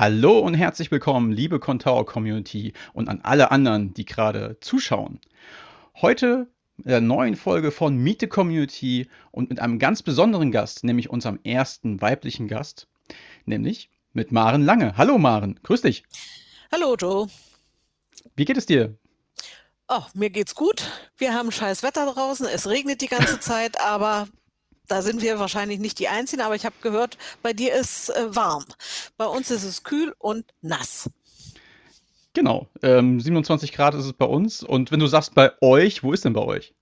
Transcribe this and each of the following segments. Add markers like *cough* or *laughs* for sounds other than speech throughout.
Hallo und herzlich willkommen, liebe Contao Community und an alle anderen, die gerade zuschauen. Heute in der neuen Folge von Meet the Community und mit einem ganz besonderen Gast, nämlich unserem ersten weiblichen Gast, nämlich mit Maren Lange. Hallo Maren, grüß dich. Hallo Joe. Wie geht es dir? Oh, mir geht's gut. Wir haben scheiß Wetter draußen. Es regnet die ganze Zeit, aber da sind wir wahrscheinlich nicht die Einzigen, aber ich habe gehört, bei dir ist äh, warm. Bei uns ist es kühl und nass. Genau, ähm, 27 Grad ist es bei uns. Und wenn du sagst bei euch, wo ist denn bei euch?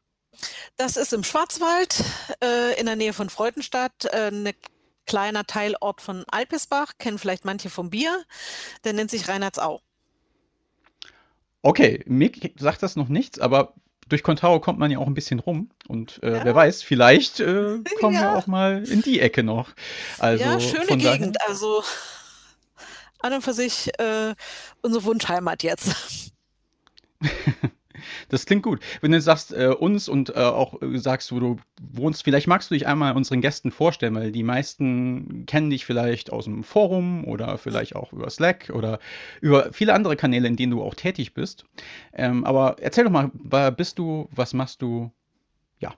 Das ist im Schwarzwald, äh, in der Nähe von Freudenstadt, äh, ein kleiner Teilort von Alpesbach, kennen vielleicht manche vom Bier. Der nennt sich Reinhardsau. Okay, mir sagt das noch nichts, aber durch Contao kommt man ja auch ein bisschen rum. Und äh, ja. wer weiß, vielleicht äh, *laughs* kommen ja. wir auch mal in die Ecke noch. Also, ja, schöne Gegend. Also an und für sich äh, unsere Wunschheimat jetzt. *laughs* Das klingt gut. Wenn du sagst äh, uns und äh, auch äh, sagst, wo du wohnst, vielleicht magst du dich einmal unseren Gästen vorstellen, weil die meisten kennen dich vielleicht aus dem Forum oder vielleicht auch über Slack oder über viele andere Kanäle, in denen du auch tätig bist. Ähm, aber erzähl doch mal, wer bist du, was machst du? Ja.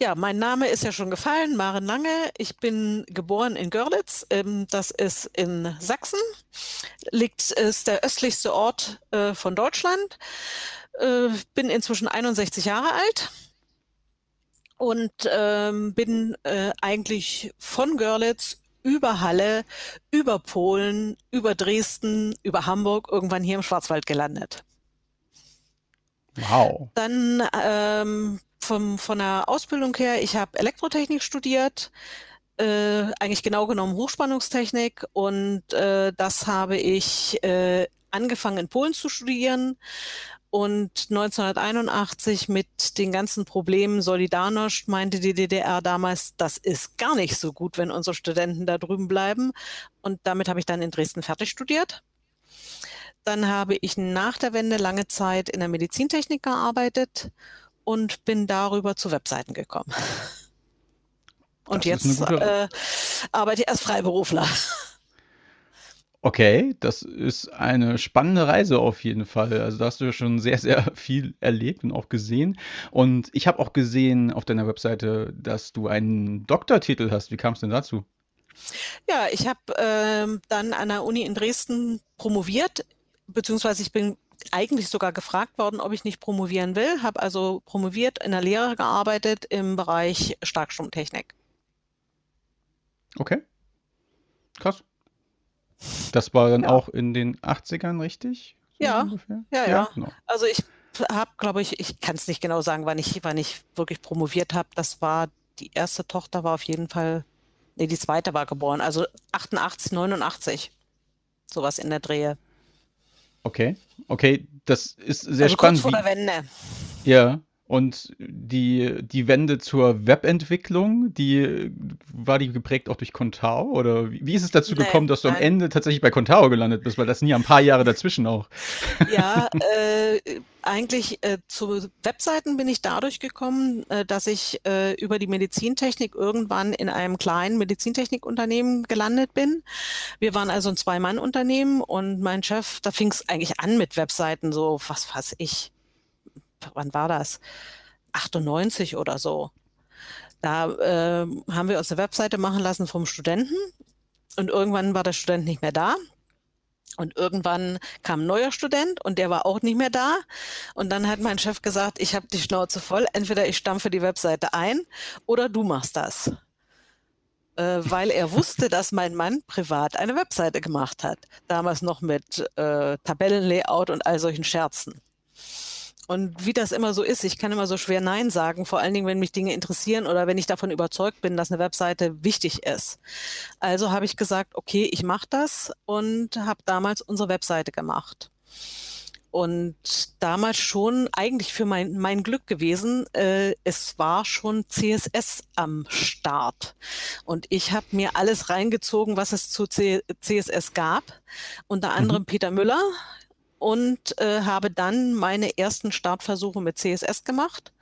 Ja, mein Name ist ja schon gefallen, Maren Lange. Ich bin geboren in Görlitz. Ähm, das ist in Sachsen. Liegt, ist der östlichste Ort äh, von Deutschland. Äh, bin inzwischen 61 Jahre alt und ähm, bin äh, eigentlich von Görlitz über Halle, über Polen, über Dresden, über Hamburg irgendwann hier im Schwarzwald gelandet. Wow. Dann ähm, vom, von der Ausbildung her, ich habe Elektrotechnik studiert, äh, eigentlich genau genommen Hochspannungstechnik und äh, das habe ich äh, angefangen in Polen zu studieren und 1981 mit den ganzen Problemen Solidarność meinte die DDR damals, das ist gar nicht so gut, wenn unsere Studenten da drüben bleiben. Und damit habe ich dann in Dresden fertig studiert. Dann habe ich nach der Wende lange Zeit in der Medizintechnik gearbeitet und bin darüber zu Webseiten gekommen. Und das jetzt äh, arbeite ich als Freiberufler. Okay, das ist eine spannende Reise auf jeden Fall. Also da hast du ja schon sehr, sehr viel erlebt und auch gesehen. Und ich habe auch gesehen auf deiner Webseite, dass du einen Doktortitel hast. Wie kam es denn dazu? Ja, ich habe ähm, dann an der Uni in Dresden promoviert, beziehungsweise ich bin eigentlich sogar gefragt worden, ob ich nicht promovieren will, habe also promoviert, in der Lehre gearbeitet im Bereich Starkstromtechnik. Okay. Krass. Das war dann ja. auch in den 80ern, richtig? So ja. Ungefähr? ja, ja, ja. Genau. Also ich habe, glaube ich, ich kann es nicht genau sagen, wann ich, wann ich wirklich promoviert habe. Das war, die erste Tochter war auf jeden Fall, nee, die zweite war geboren, also 88, 89. Sowas in der Drehe. Okay, okay, das ist sehr also spannend. Kurz vor der Wende. Ja, und die, die Wende zur Webentwicklung, die war die geprägt auch durch Contao? Oder wie ist es dazu nein, gekommen, dass du nein. am Ende tatsächlich bei Contao gelandet bist? Weil das sind ja ein paar Jahre dazwischen auch. *laughs* Ja, äh, eigentlich äh, zu Webseiten bin ich dadurch gekommen, äh, dass ich äh, über die Medizintechnik irgendwann in einem kleinen Medizintechnikunternehmen gelandet bin. Wir waren also ein Zwei-Mann-Unternehmen und mein Chef, da fing es eigentlich an mit Webseiten, so was weiß ich, wann war das? 98 oder so. Da äh, haben wir uns eine Webseite machen lassen vom Studenten und irgendwann war der Student nicht mehr da. Und irgendwann kam ein neuer Student und der war auch nicht mehr da. Und dann hat mein Chef gesagt, ich habe die Schnauze voll, entweder ich stampfe die Webseite ein oder du machst das. Äh, weil er wusste, dass mein Mann privat eine Webseite gemacht hat. Damals noch mit äh, Tabellenlayout und all solchen Scherzen. Und wie das immer so ist, ich kann immer so schwer Nein sagen, vor allen Dingen, wenn mich Dinge interessieren oder wenn ich davon überzeugt bin, dass eine Webseite wichtig ist. Also habe ich gesagt, okay, ich mache das und habe damals unsere Webseite gemacht. Und damals schon eigentlich für mein, mein Glück gewesen, äh, es war schon CSS am Start. Und ich habe mir alles reingezogen, was es zu C CSS gab. Unter anderem mhm. Peter Müller, und äh, habe dann meine ersten Startversuche mit CSS gemacht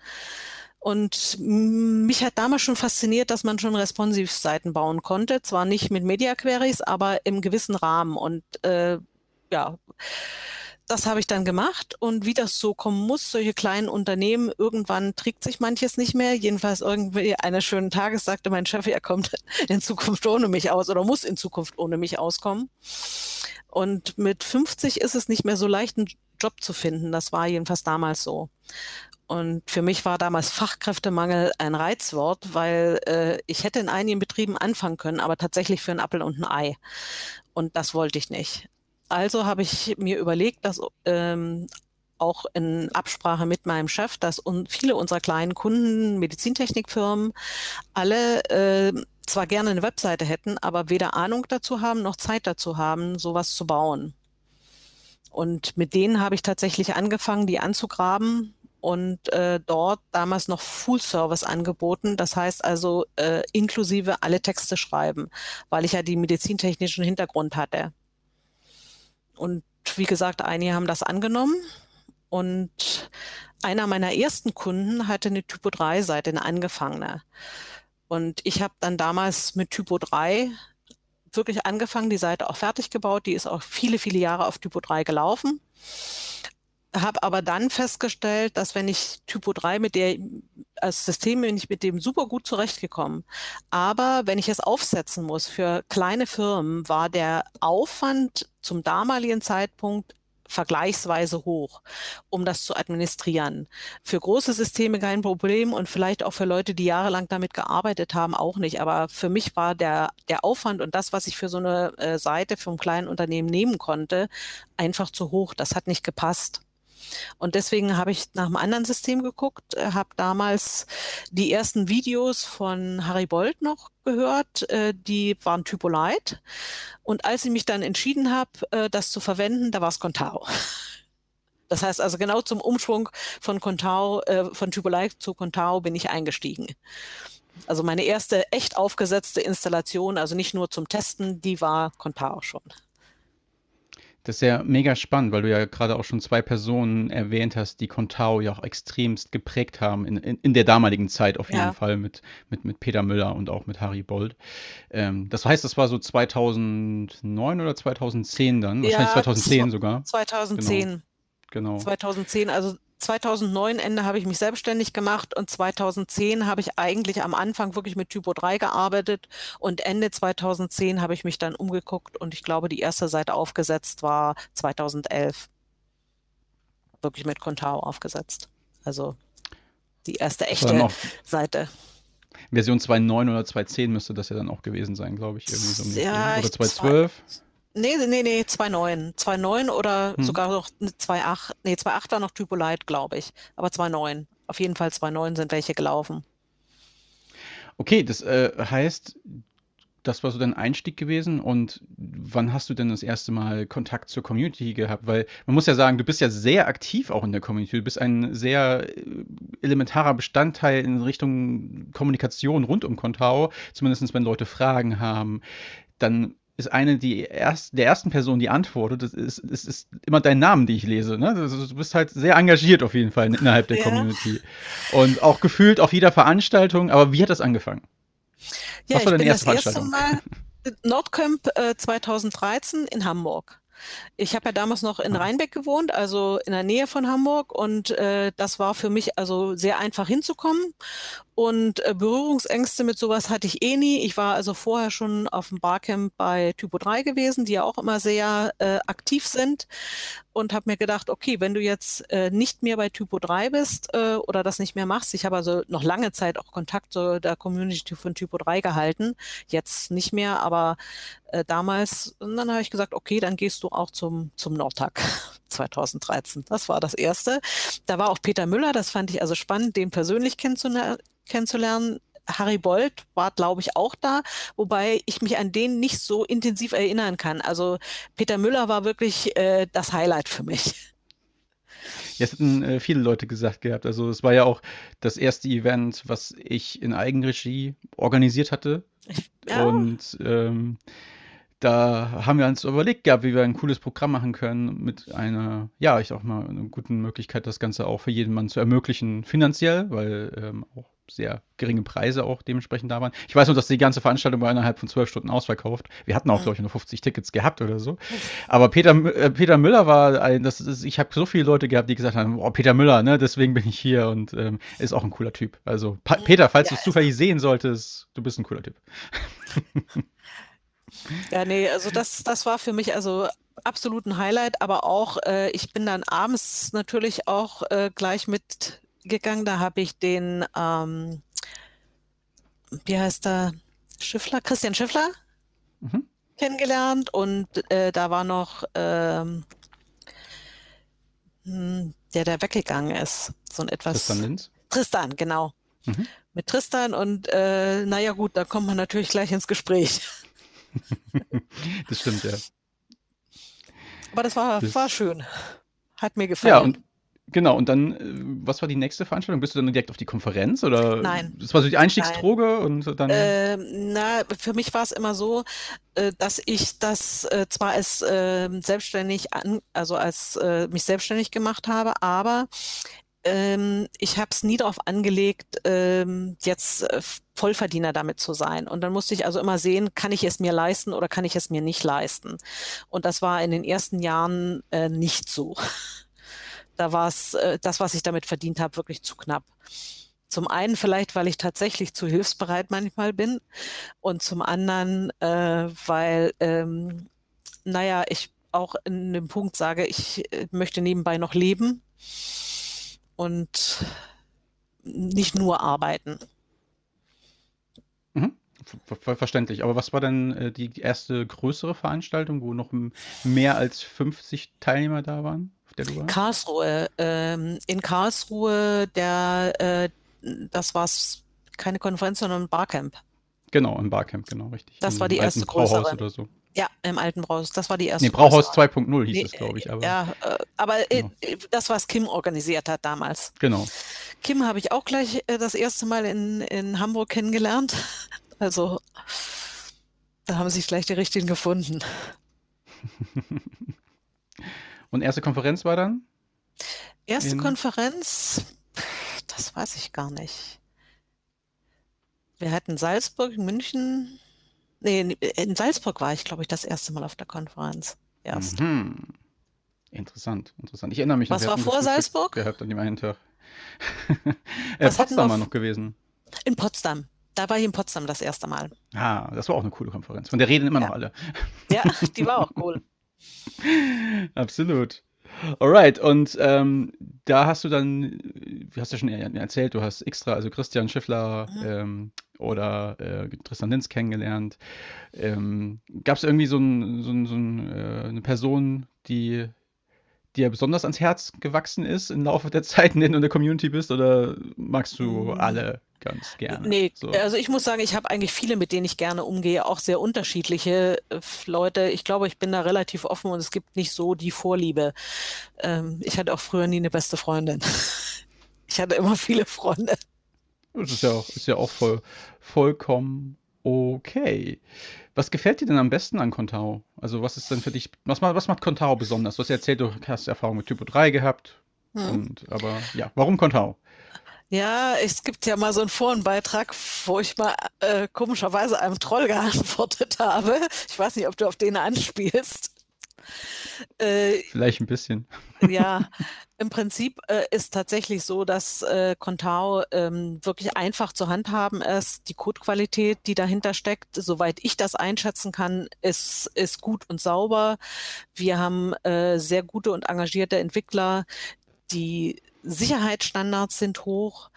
Und mich hat damals schon fasziniert, dass man schon Responsive-Seiten bauen konnte. Zwar nicht mit Media Queries, aber im gewissen Rahmen. Und äh, ja, das habe ich dann gemacht und wie das so kommen muss, solche kleinen Unternehmen, irgendwann trägt sich manches nicht mehr. Jedenfalls irgendwie eines schönen Tages sagte mein Chef, er kommt *laughs* in Zukunft ohne mich aus oder muss in Zukunft ohne mich auskommen. Und mit 50 ist es nicht mehr so leicht, einen Job zu finden. Das war jedenfalls damals so. Und für mich war damals Fachkräftemangel ein Reizwort, weil äh, ich hätte in einigen Betrieben anfangen können, aber tatsächlich für einen Appel und ein Ei. Und das wollte ich nicht. Also habe ich mir überlegt, dass ähm, auch in Absprache mit meinem Chef, dass un viele unserer kleinen Kunden, Medizintechnikfirmen, alle äh, zwar gerne eine Webseite hätten, aber weder Ahnung dazu haben noch Zeit dazu haben, sowas zu bauen. Und mit denen habe ich tatsächlich angefangen, die anzugraben und äh, dort damals noch Full Service angeboten. Das heißt also äh, inklusive alle Texte schreiben, weil ich ja die medizintechnischen Hintergrund hatte. Und wie gesagt, einige haben das angenommen. Und einer meiner ersten Kunden hatte eine Typo 3-Seite, eine angefangene. Und ich habe dann damals mit Typo 3 wirklich angefangen, die Seite auch fertig gebaut. Die ist auch viele, viele Jahre auf Typo 3 gelaufen habe aber dann festgestellt, dass wenn ich Typo 3 mit der als System bin ich mit dem super gut zurechtgekommen. Aber wenn ich es aufsetzen muss für kleine Firmen, war der Aufwand zum damaligen Zeitpunkt vergleichsweise hoch, um das zu administrieren. Für große Systeme kein Problem und vielleicht auch für Leute, die jahrelang damit gearbeitet haben, auch nicht. Aber für mich war der, der Aufwand und das, was ich für so eine äh, Seite vom kleinen Unternehmen nehmen konnte, einfach zu hoch. Das hat nicht gepasst. Und deswegen habe ich nach einem anderen System geguckt, äh, habe damals die ersten Videos von Harry Bolt noch gehört, äh, die waren Typolite. Und als ich mich dann entschieden habe, äh, das zu verwenden, da war es Contao. *laughs* Das heißt also genau zum Umschwung von Contao, von Typolite zu Contao bin ich eingestiegen. Also meine erste echt aufgesetzte Installation, also nicht nur zum Testen, die war Contao schon. Das ist ja mega spannend, weil du ja gerade auch schon zwei Personen erwähnt hast, die Contao ja auch extremst geprägt haben, in, in, in der damaligen Zeit auf jeden ja. Fall mit, mit, mit Peter Müller und auch mit Harry Bold. Ähm, das heißt, das war so 2009 oder 2010 dann? Wahrscheinlich ja, 2010 sogar. 2010. Genau. Genau. 2010, also 2009 Ende habe ich mich selbstständig gemacht und 2010 habe ich eigentlich am Anfang wirklich mit Typo 3 gearbeitet und Ende 2010 habe ich mich dann umgeguckt und ich glaube, die erste Seite aufgesetzt war 2011. Wirklich mit Contao aufgesetzt. Also die erste echte Seite. Version 2.9 oder 2.10 müsste das ja dann auch gewesen sein, glaube ich. Irgendwie so ja, oder 2.12. Nee, nee, nee, 2.9. 2.9 oder hm. sogar noch 2.8. Nee, 2.8 war noch Typo Light, glaube ich. Aber 2.9. Auf jeden Fall 2.9 sind welche gelaufen. Okay, das äh, heißt, das war so dein Einstieg gewesen und wann hast du denn das erste Mal Kontakt zur Community gehabt? Weil man muss ja sagen, du bist ja sehr aktiv auch in der Community. Du bist ein sehr äh, elementarer Bestandteil in Richtung Kommunikation rund um Contao. Zumindest wenn Leute Fragen haben, dann ist eine die erst, der ersten Person, die antwortet. Das ist, ist, ist immer dein Name, den ich lese. Ne? Du bist halt sehr engagiert auf jeden Fall innerhalb der ja. Community. Und auch gefühlt auf jeder Veranstaltung. Aber wie hat das angefangen? Ja, Was war deine erste Veranstaltung? *laughs* Nordcamp äh, 2013 in Hamburg. Ich habe ja damals noch in Rheinbeck gewohnt, also in der Nähe von Hamburg. Und äh, das war für mich also sehr einfach hinzukommen. Und äh, Berührungsängste mit sowas hatte ich eh nie. Ich war also vorher schon auf dem Barcamp bei Typo 3 gewesen, die ja auch immer sehr äh, aktiv sind und habe mir gedacht, okay, wenn du jetzt äh, nicht mehr bei Typo 3 bist äh, oder das nicht mehr machst, ich habe also noch lange Zeit auch Kontakt zu der Community von Typo 3 gehalten, jetzt nicht mehr, aber äh, damals, und dann habe ich gesagt, okay, dann gehst du auch zum, zum Nordtag *laughs* 2013. Das war das Erste. Da war auch Peter Müller, das fand ich also spannend, den persönlich kennenzulernen kennenzulernen. Harry Bold war, glaube ich, auch da, wobei ich mich an den nicht so intensiv erinnern kann. Also Peter Müller war wirklich äh, das Highlight für mich. Ja, es hatten äh, viele Leute gesagt gehabt. Also es war ja auch das erste Event, was ich in Eigenregie organisiert hatte. Ja. Und ähm, da haben wir uns überlegt gehabt, wie wir ein cooles Programm machen können mit einer, ja, ich sag mal, einer guten Möglichkeit, das Ganze auch für jeden Mann zu ermöglichen, finanziell, weil ähm, auch sehr geringe Preise auch dementsprechend da waren. Ich weiß nur, dass die ganze Veranstaltung war innerhalb von zwölf Stunden ausverkauft. Wir hatten auch, glaube ich, nur 50 Tickets gehabt oder so. Aber Peter, äh, Peter Müller war ein, das ist, ich habe so viele Leute gehabt, die gesagt haben, oh, Peter Müller, ne, deswegen bin ich hier und ähm, ist auch ein cooler Typ. Also pa Peter, falls ja, du es zufällig sehen solltest, du bist ein cooler Typ. *laughs* Ja, nee, also das, das war für mich also absolut ein Highlight, aber auch, äh, ich bin dann abends natürlich auch äh, gleich mitgegangen. Da habe ich den, ähm, wie heißt der, Schiffler, Christian Schiffler mhm. kennengelernt und äh, da war noch ähm, hm, der, der weggegangen ist. So ein etwas. Tristan Linz? Tristan, genau. Mhm. Mit Tristan und äh, naja gut, da kommt man natürlich gleich ins Gespräch. *laughs* das stimmt, ja. Aber das war, das war schön. Hat mir gefallen. Ja, und genau, und dann, äh, was war die nächste Veranstaltung? Bist du dann direkt auf die Konferenz oder? Nein. Das war so die Einstiegsdroge Nein. und dann. Äh, na, für mich war es immer so, äh, dass ich das äh, zwar als äh, selbstständig an, also als äh, mich selbstständig gemacht habe, aber ähm, ich habe es nie darauf angelegt, ähm, jetzt Vollverdiener damit zu sein. Und dann musste ich also immer sehen, kann ich es mir leisten oder kann ich es mir nicht leisten. Und das war in den ersten Jahren äh, nicht so. Da war es äh, das, was ich damit verdient habe, wirklich zu knapp. Zum einen vielleicht, weil ich tatsächlich zu hilfsbereit manchmal bin und zum anderen, äh, weil, ähm, naja, ich auch in dem Punkt sage, ich äh, möchte nebenbei noch leben und nicht nur arbeiten. Mhm. Ver verständlich. Aber was war denn äh, die erste größere Veranstaltung, wo noch mehr als 50 Teilnehmer da waren? Der du warst? Karlsruhe. Ähm, in Karlsruhe, der, äh, das war keine Konferenz, sondern ein Barcamp. Genau, im Barcamp, genau, richtig. Das in war die erste größere. oder so. Ja, im alten Brauhaus. Das war die erste. Nee, Brauhaus 2.0 hieß nee, es, glaube ich. Aber, ja, äh, aber äh, genau. das, was Kim organisiert hat damals. Genau. Kim habe ich auch gleich äh, das erste Mal in, in Hamburg kennengelernt. *laughs* Also da haben sich gleich die richtigen gefunden. *laughs* Und erste Konferenz war dann? Erste. Konferenz, das weiß ich gar nicht. Wir hatten Salzburg, München, Nee, in Salzburg war ich, glaube ich, das erste Mal auf der Konferenz. Erst. Mhm. Interessant, interessant. Ich erinnere mich Was war vor Salzburg? Gehabt an dem einen Tag. *laughs* äh, Potsdam war noch gewesen. In Potsdam. Da war ich in Potsdam das erste Mal. Ah, das war auch eine coole Konferenz. Von der reden immer ja. noch alle. ja, die war auch cool. *laughs* *laughs* Absolut. Alright, und ähm, da hast du dann, du hast ja schon erzählt, du hast extra, also Christian Schiffler mhm. ähm, oder äh, Tristan Linz kennengelernt. Ähm, Gab es irgendwie so, ein, so, ein, so ein, äh, eine Person, die dir besonders ans Herz gewachsen ist im Laufe der Zeit, in der du in der Community bist, oder magst du mhm. alle ganz gerne? Nee, so. also ich muss sagen, ich habe eigentlich viele, mit denen ich gerne umgehe, auch sehr unterschiedliche äh, Leute. Ich glaube, ich bin da relativ offen und es gibt nicht so die Vorliebe. Ähm, ich hatte auch früher nie eine beste Freundin. *laughs* ich hatte immer viele Freunde. Das ist ja auch, ist ja auch voll, vollkommen okay. Was gefällt dir denn am besten an Contao? Also was ist denn für dich, was, was macht Contao besonders? Du hast erzählt, du hast Erfahrung mit Typo 3 gehabt. Hm. Und, aber ja, warum Contao? Ja, es gibt ja mal so einen Forenbeitrag, wo ich mal äh, komischerweise einem Troll geantwortet habe. Ich weiß nicht, ob du auf den anspielst. Äh, Vielleicht ein bisschen. Ja, im Prinzip äh, ist tatsächlich so, dass äh, Contao ähm, wirklich einfach zu handhaben ist. Die Codequalität, die dahinter steckt, soweit ich das einschätzen kann, ist, ist gut und sauber. Wir haben äh, sehr gute und engagierte Entwickler, die Sicherheitsstandards sind hoch.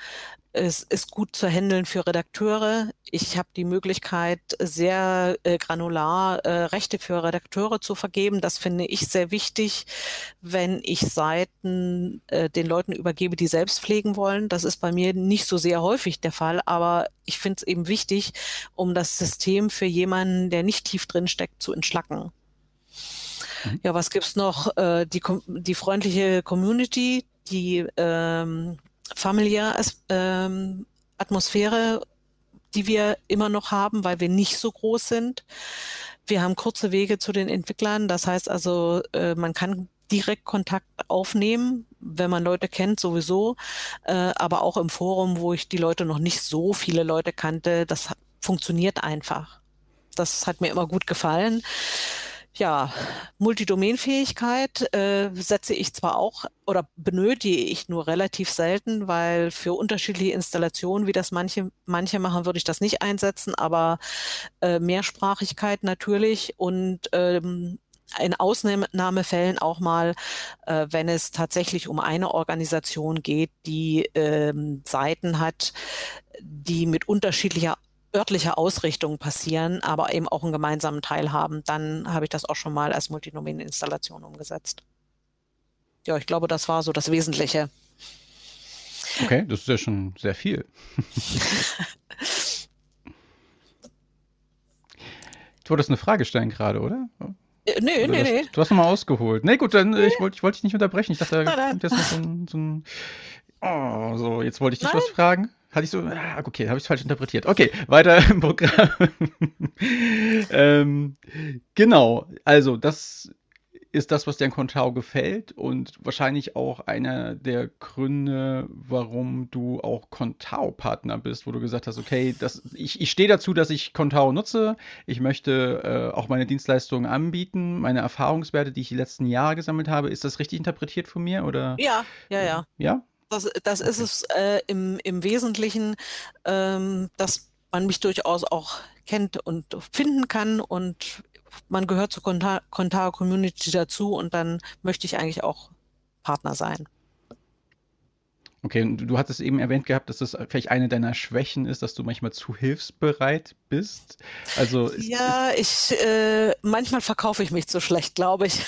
Es ist gut zu handeln für Redakteure. Ich habe die Möglichkeit, sehr äh, granular äh, Rechte für Redakteure zu vergeben. Das finde ich sehr wichtig, wenn ich Seiten äh, den Leuten übergebe, die selbst pflegen wollen. Das ist bei mir nicht so sehr häufig der Fall, aber ich finde es eben wichtig, um das System für jemanden, der nicht tief drin steckt, zu entschlacken. Ja, was gibt's noch? Äh, die, die freundliche Community, die ähm, familiäre ähm, Atmosphäre, die wir immer noch haben, weil wir nicht so groß sind. Wir haben kurze Wege zu den Entwicklern. Das heißt also, äh, man kann direkt Kontakt aufnehmen, wenn man Leute kennt, sowieso. Äh, aber auch im Forum, wo ich die Leute noch nicht so viele Leute kannte, das funktioniert einfach. Das hat mir immer gut gefallen. Ja, Multidomainfähigkeit äh, setze ich zwar auch oder benötige ich nur relativ selten, weil für unterschiedliche Installationen, wie das manche, manche machen, würde ich das nicht einsetzen, aber äh, Mehrsprachigkeit natürlich und ähm, in Ausnahmefällen auch mal, äh, wenn es tatsächlich um eine Organisation geht, die ähm, Seiten hat, die mit unterschiedlicher örtlicher Ausrichtung passieren, aber eben auch einen gemeinsamen Teil haben, dann habe ich das auch schon mal als Multidomain-Installation umgesetzt. Ja, ich glaube, das war so das Wesentliche. Okay, das ist ja schon sehr viel. *laughs* du wolltest eine Frage stellen gerade, oder? Äh, nee, nee, nee. Du hast nochmal ausgeholt. Nee, gut, dann nee. ich wollte ich wollt dich nicht unterbrechen. Ich dachte, da kommt jetzt noch so ein, so ein Oh, so, jetzt wollte ich dich Nein. was fragen. Hatte ich so, ah, okay, habe ich es falsch interpretiert. Okay, weiter im Programm. *laughs* ähm, genau, also das ist das, was dir an Contao gefällt und wahrscheinlich auch einer der Gründe, warum du auch Contao-Partner bist, wo du gesagt hast, okay, das, ich, ich stehe dazu, dass ich Contao nutze. Ich möchte äh, auch meine Dienstleistungen anbieten, meine Erfahrungswerte, die ich die letzten Jahre gesammelt habe. Ist das richtig interpretiert von mir? Oder? Ja, ja, ja. Ja? Das, das ist es äh, im, im Wesentlichen, ähm, dass man mich durchaus auch kennt und finden kann und man gehört zur Contao Community dazu und dann möchte ich eigentlich auch Partner sein. Okay, und du hattest eben erwähnt gehabt, dass das vielleicht eine deiner Schwächen ist, dass du manchmal zu hilfsbereit bist. Also ja, ich äh, manchmal verkaufe ich mich zu schlecht, glaube ich.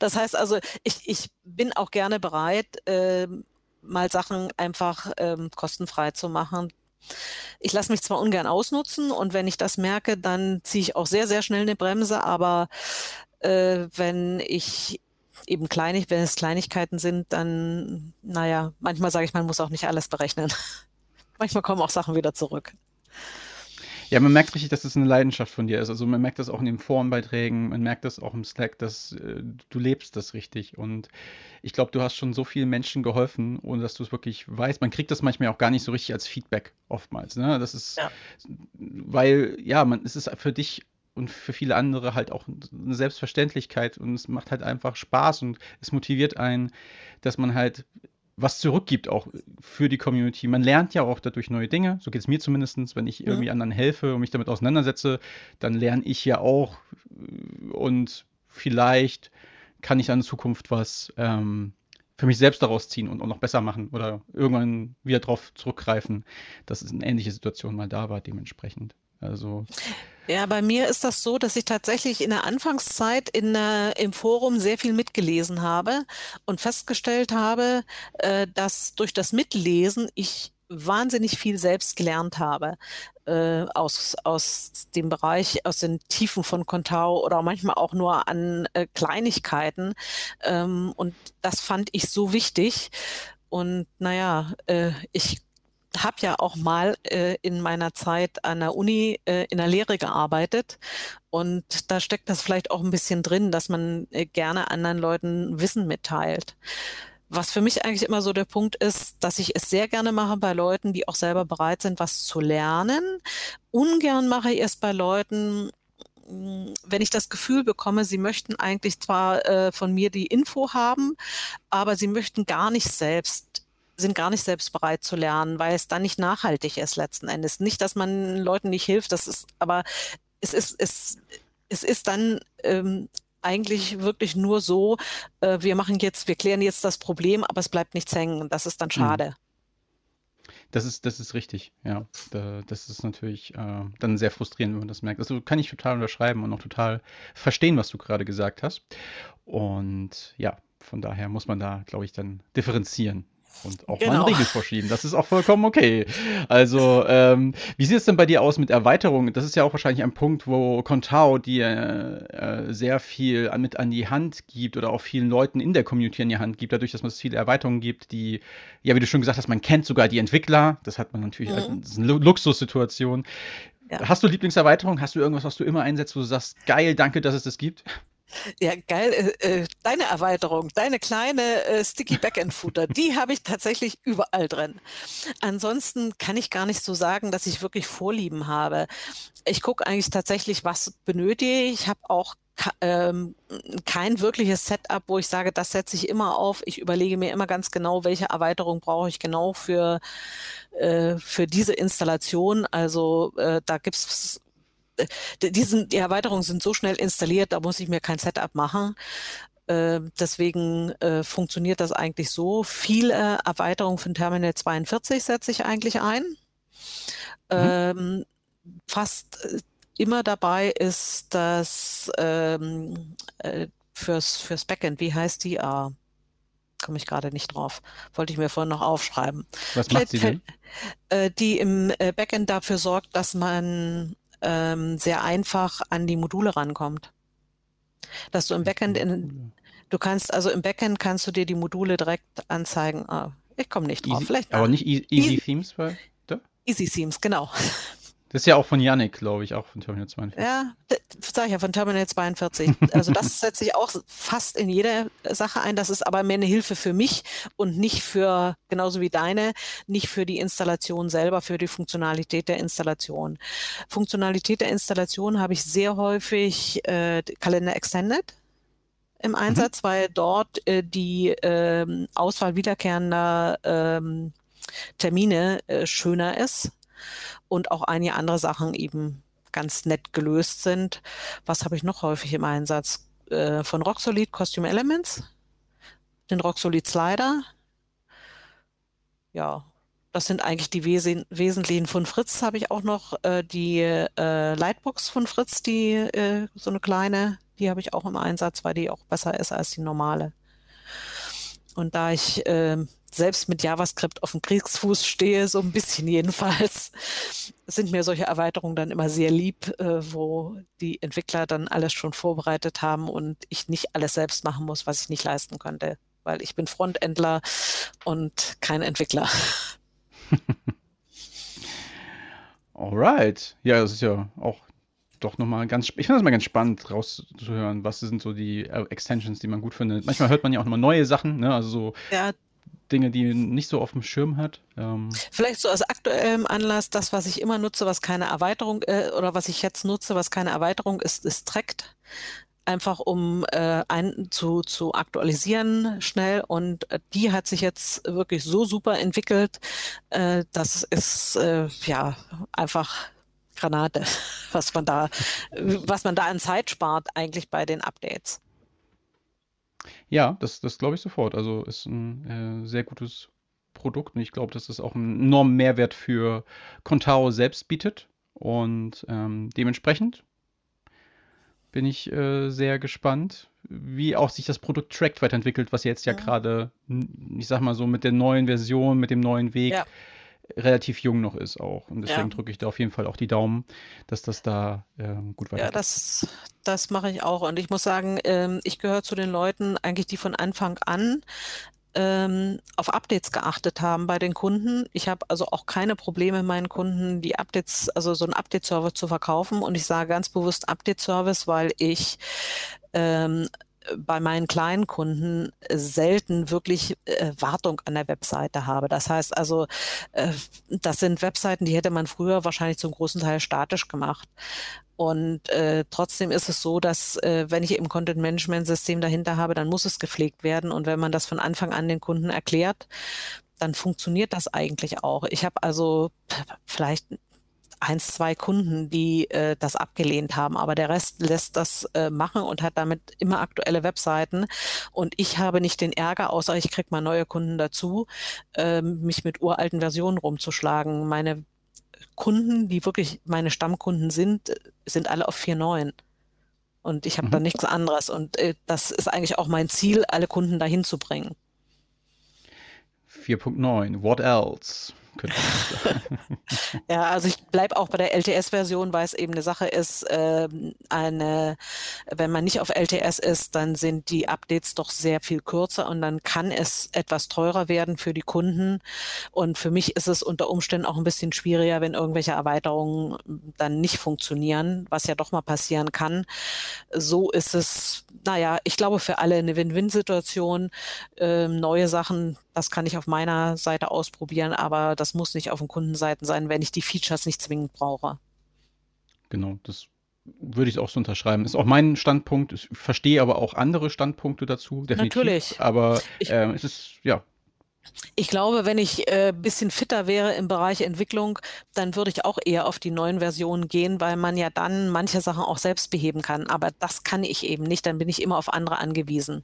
Das heißt also, ich, ich bin auch gerne bereit, äh, mal Sachen einfach ähm, kostenfrei zu machen. Ich lasse mich zwar ungern ausnutzen und wenn ich das merke, dann ziehe ich auch sehr, sehr schnell eine Bremse, aber äh, wenn ich eben kleinig, wenn es Kleinigkeiten sind, dann, naja, manchmal sage ich, man muss auch nicht alles berechnen. *laughs* manchmal kommen auch Sachen wieder zurück. Ja, man merkt richtig, dass es eine Leidenschaft von dir ist. Also man merkt das auch in den Forenbeiträgen, man merkt das auch im Slack, dass äh, du lebst das richtig. Und ich glaube, du hast schon so vielen Menschen geholfen, ohne dass du es wirklich weißt. Man kriegt das manchmal auch gar nicht so richtig als Feedback oftmals. Ne? Das ist, ja. weil, ja, man, es ist für dich und für viele andere halt auch eine Selbstverständlichkeit und es macht halt einfach Spaß und es motiviert einen, dass man halt was zurückgibt auch für die Community. Man lernt ja auch dadurch neue Dinge. So geht es mir zumindest. Wenn ich irgendwie ja. anderen helfe und mich damit auseinandersetze, dann lerne ich ja auch. Und vielleicht kann ich dann in Zukunft was ähm, für mich selbst daraus ziehen und auch noch besser machen oder irgendwann wieder darauf zurückgreifen, dass es eine ähnliche Situation mal da war, dementsprechend. Also. Ja, bei mir ist das so, dass ich tatsächlich in der Anfangszeit in, äh, im Forum sehr viel mitgelesen habe und festgestellt habe, äh, dass durch das Mitlesen ich wahnsinnig viel selbst gelernt habe äh, aus, aus dem Bereich, aus den Tiefen von Contao oder manchmal auch nur an äh, Kleinigkeiten. Ähm, und das fand ich so wichtig. Und naja, äh, ich habe ja auch mal äh, in meiner Zeit an der Uni äh, in der Lehre gearbeitet und da steckt das vielleicht auch ein bisschen drin, dass man äh, gerne anderen Leuten Wissen mitteilt. Was für mich eigentlich immer so der Punkt ist, dass ich es sehr gerne mache bei Leuten, die auch selber bereit sind, was zu lernen. Ungern mache ich es bei Leuten, hm, wenn ich das Gefühl bekomme, sie möchten eigentlich zwar äh, von mir die Info haben, aber sie möchten gar nicht selbst sind gar nicht selbst bereit zu lernen, weil es dann nicht nachhaltig ist letzten Endes. Nicht, dass man Leuten nicht hilft, das ist, aber es ist, es, es ist dann ähm, eigentlich wirklich nur so, äh, wir machen jetzt, wir klären jetzt das Problem, aber es bleibt nichts hängen und das ist dann mhm. schade. Das ist, das ist richtig, ja. das ist natürlich äh, dann sehr frustrierend, wenn man das merkt. Also kann ich total unterschreiben und auch total verstehen, was du gerade gesagt hast. Und ja, von daher muss man da, glaube ich, dann differenzieren und auch genau. mal einen Riegel vorschieben. Das ist auch vollkommen okay. Also, ähm, wie sieht es denn bei dir aus mit Erweiterungen? Das ist ja auch wahrscheinlich ein Punkt, wo Contao dir äh, sehr viel an, mit an die Hand gibt oder auch vielen Leuten in der Community an die Hand gibt, dadurch, dass es viele Erweiterungen gibt, die, ja, wie du schon gesagt hast, man kennt sogar die Entwickler. Das hat man natürlich, mhm. das ist eine Luxussituation. Ja. Hast du Lieblingserweiterungen? Hast du irgendwas, was du immer einsetzt, wo du sagst, geil, danke, dass es das gibt? Ja, geil. Äh, äh, deine Erweiterung, deine kleine äh, Sticky Backend Footer, die habe ich tatsächlich überall drin. Ansonsten kann ich gar nicht so sagen, dass ich wirklich Vorlieben habe. Ich gucke eigentlich tatsächlich, was benötige ich. Ich habe auch ähm, kein wirkliches Setup, wo ich sage, das setze ich immer auf. Ich überlege mir immer ganz genau, welche Erweiterung brauche ich genau für, äh, für diese Installation. Also äh, da gibt es diesen, die Erweiterungen sind so schnell installiert, da muss ich mir kein Setup machen. Äh, deswegen äh, funktioniert das eigentlich so. Viele Erweiterungen von Terminal 42 setze ich eigentlich ein. Mhm. Ähm, fast äh, immer dabei ist das ähm, äh, fürs, fürs Backend. Wie heißt die? Ah, komme ich gerade nicht drauf. Wollte ich mir vorhin noch aufschreiben. Was macht sie denn? Äh, die im Backend dafür sorgt, dass man ähm, sehr einfach an die Module rankommt. Dass du im Backend in, du kannst also im Backend kannst du dir die Module direkt anzeigen. Ah, ich komme nicht drauf. Easy, Vielleicht aber nicht Easy, Easy Themes, weil, Easy Themes, genau. Das ist ja auch von Yannick, glaube ich, auch von Terminal 42. Ja, sage ich ja, von Terminal 42. Also das *laughs* setze ich auch fast in jeder Sache ein. Das ist aber mehr eine Hilfe für mich und nicht für, genauso wie deine, nicht für die Installation selber, für die Funktionalität der Installation. Funktionalität der Installation habe ich sehr häufig äh, Kalender Extended im mhm. Einsatz, mhm. weil dort äh, die äh, Auswahl wiederkehrender ähm, Termine äh, schöner ist und auch einige andere Sachen eben ganz nett gelöst sind. Was habe ich noch häufig im Einsatz? Äh, von Roxolid Costume Elements, den Roxolid Slider. Ja, das sind eigentlich die Wes wesentlichen von Fritz. Habe ich auch noch äh, die äh, Lightbox von Fritz, die äh, so eine kleine, die habe ich auch im Einsatz, weil die auch besser ist als die normale. Und da ich äh, selbst mit JavaScript auf dem Kriegsfuß stehe, so ein bisschen jedenfalls, sind mir solche Erweiterungen dann immer sehr lieb, äh, wo die Entwickler dann alles schon vorbereitet haben und ich nicht alles selbst machen muss, was ich nicht leisten könnte, weil ich bin Frontendler und kein Entwickler. *laughs* Alright. Ja, das ist ja auch doch nochmal ganz, ich finde das mal ganz spannend rauszuhören, was sind so die äh, Extensions, die man gut findet. Manchmal hört man ja auch nochmal neue Sachen, ne? also so ja, Dinge, die nicht so auf dem Schirm hat. Ähm. Vielleicht so aus aktuellem Anlass, das, was ich immer nutze, was keine Erweiterung äh, oder was ich jetzt nutze, was keine Erweiterung ist, ist Trackt. Einfach um äh, ein, zu, zu aktualisieren schnell. Und äh, die hat sich jetzt wirklich so super entwickelt. Äh, das ist äh, ja einfach Granate, *laughs* was man da, was man da an Zeit spart eigentlich bei den Updates. Ja, das, das glaube ich sofort. Also ist ein äh, sehr gutes Produkt und ich glaube, dass es auch einen enormen Mehrwert für Contao selbst bietet. Und ähm, dementsprechend bin ich äh, sehr gespannt, wie auch sich das Produkt Tracked weiterentwickelt, was jetzt ja mhm. gerade, ich sag mal so, mit der neuen Version, mit dem neuen Weg ja relativ jung noch ist auch. Und deswegen ja. drücke ich da auf jeden Fall auch die Daumen, dass das da ähm, gut weitergeht. Ja, das, das mache ich auch. Und ich muss sagen, ähm, ich gehöre zu den Leuten, eigentlich, die von Anfang an ähm, auf Updates geachtet haben bei den Kunden. Ich habe also auch keine Probleme, meinen Kunden die Updates, also so einen Update-Service zu verkaufen. Und ich sage ganz bewusst Update-Service, weil ich ähm, bei meinen kleinen Kunden selten wirklich äh, Wartung an der Webseite habe. Das heißt also, äh, das sind Webseiten, die hätte man früher wahrscheinlich zum großen Teil statisch gemacht. Und äh, trotzdem ist es so, dass äh, wenn ich eben Content-Management-System dahinter habe, dann muss es gepflegt werden. Und wenn man das von Anfang an den Kunden erklärt, dann funktioniert das eigentlich auch. Ich habe also vielleicht eins, zwei Kunden, die äh, das abgelehnt haben, aber der Rest lässt das äh, machen und hat damit immer aktuelle Webseiten. Und ich habe nicht den Ärger, außer ich kriege mal neue Kunden dazu, äh, mich mit uralten Versionen rumzuschlagen. Meine Kunden, die wirklich meine Stammkunden sind, sind alle auf 4.9. Und ich habe mhm. da nichts anderes. Und äh, das ist eigentlich auch mein Ziel, alle Kunden dahin zu bringen. 4.9, what else? *laughs* *laughs* Ja, also ich bleibe auch bei der LTS-Version, weil es eben eine Sache ist, äh, eine, wenn man nicht auf LTS ist, dann sind die Updates doch sehr viel kürzer und dann kann es etwas teurer werden für die Kunden. Und für mich ist es unter Umständen auch ein bisschen schwieriger, wenn irgendwelche Erweiterungen dann nicht funktionieren, was ja doch mal passieren kann. So ist es, naja, ich glaube für alle eine Win-Win-Situation. Ähm, neue Sachen das kann ich auf meiner Seite ausprobieren, aber das muss nicht auf den Kundenseiten sein, wenn ich die Features nicht zwingend brauche. Genau, das würde ich auch so unterschreiben. Ist auch mein Standpunkt. Ich verstehe aber auch andere Standpunkte dazu, definitiv. Natürlich. Aber äh, es ist, ja, ich glaube, wenn ich ein äh, bisschen fitter wäre im Bereich Entwicklung, dann würde ich auch eher auf die neuen Versionen gehen, weil man ja dann manche Sachen auch selbst beheben kann. Aber das kann ich eben nicht, dann bin ich immer auf andere angewiesen.